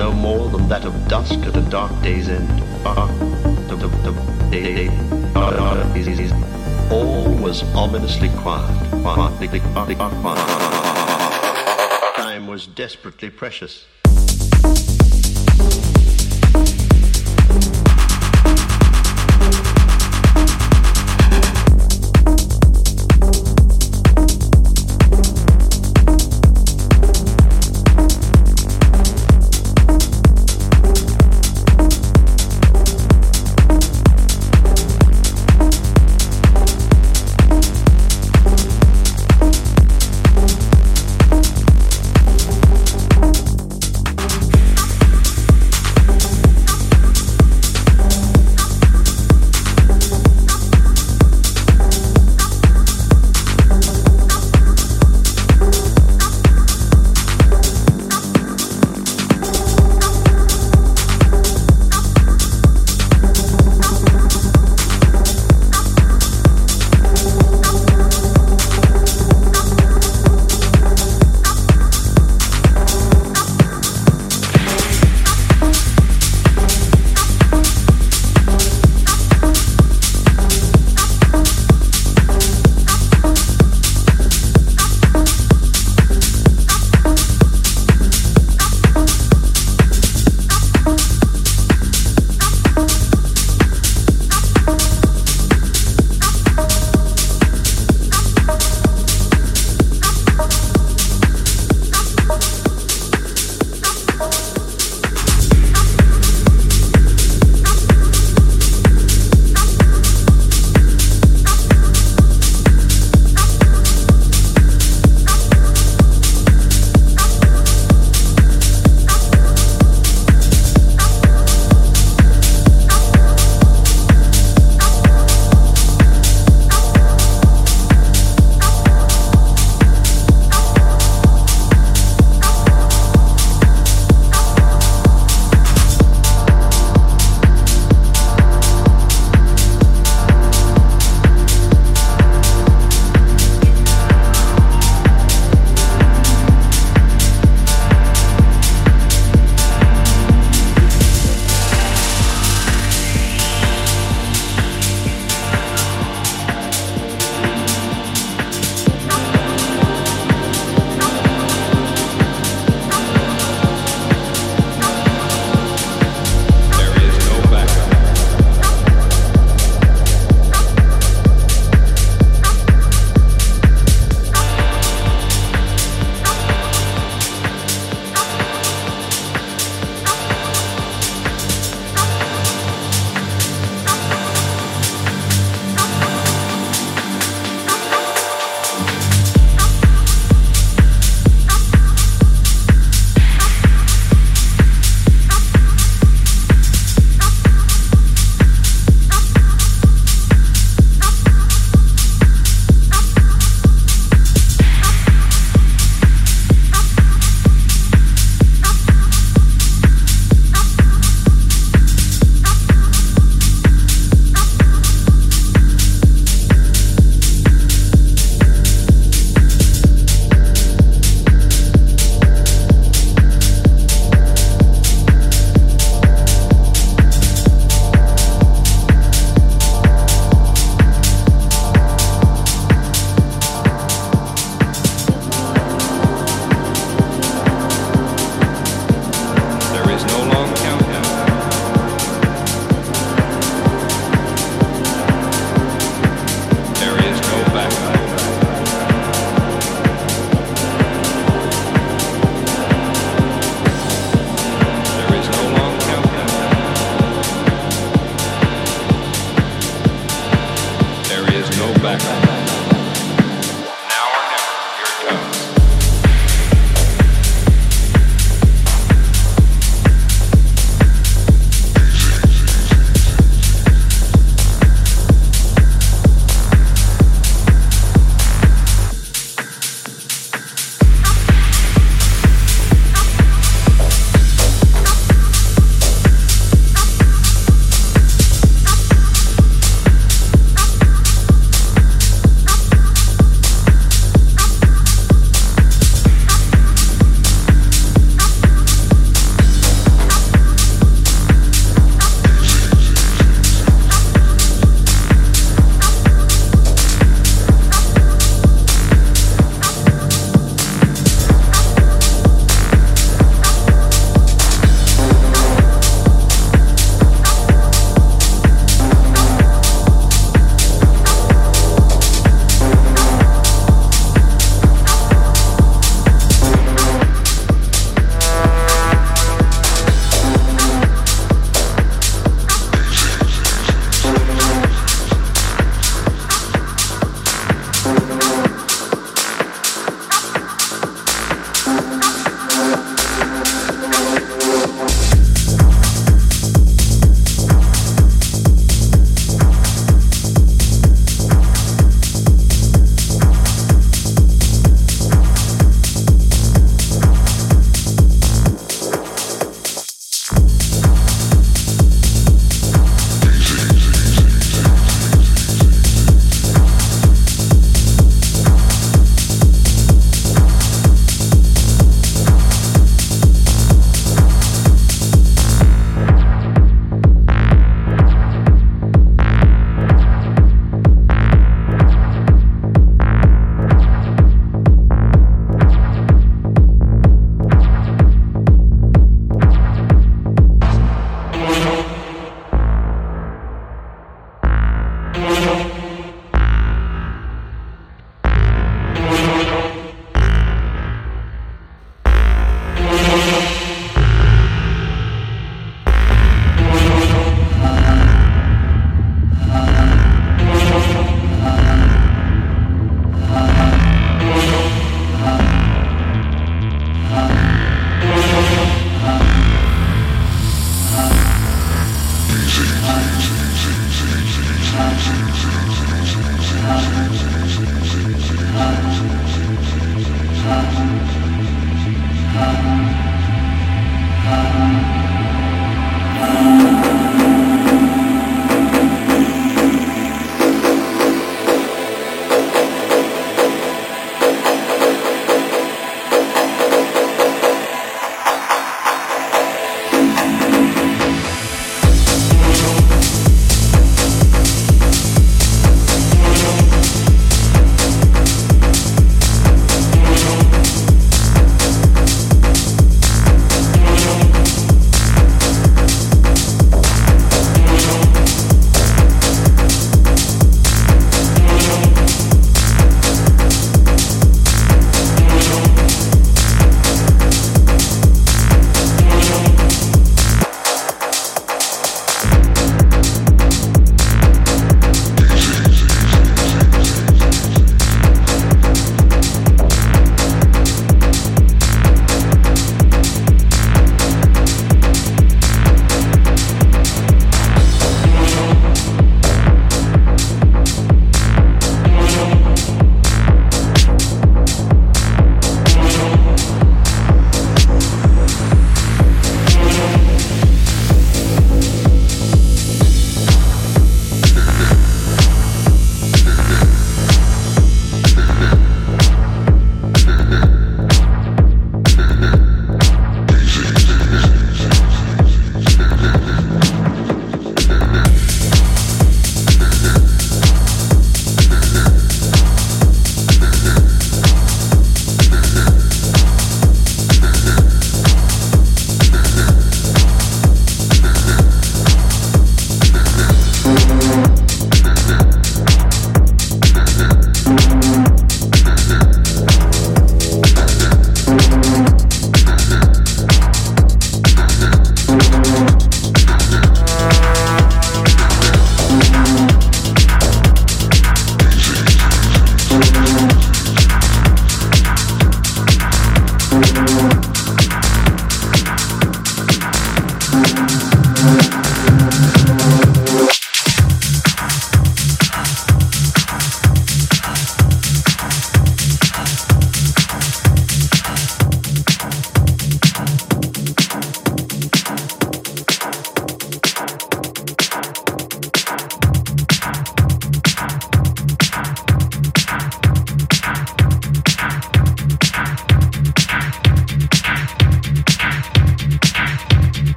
no more than that of dusk at a dark day's end. All was ominously quiet. Time was desperately precious.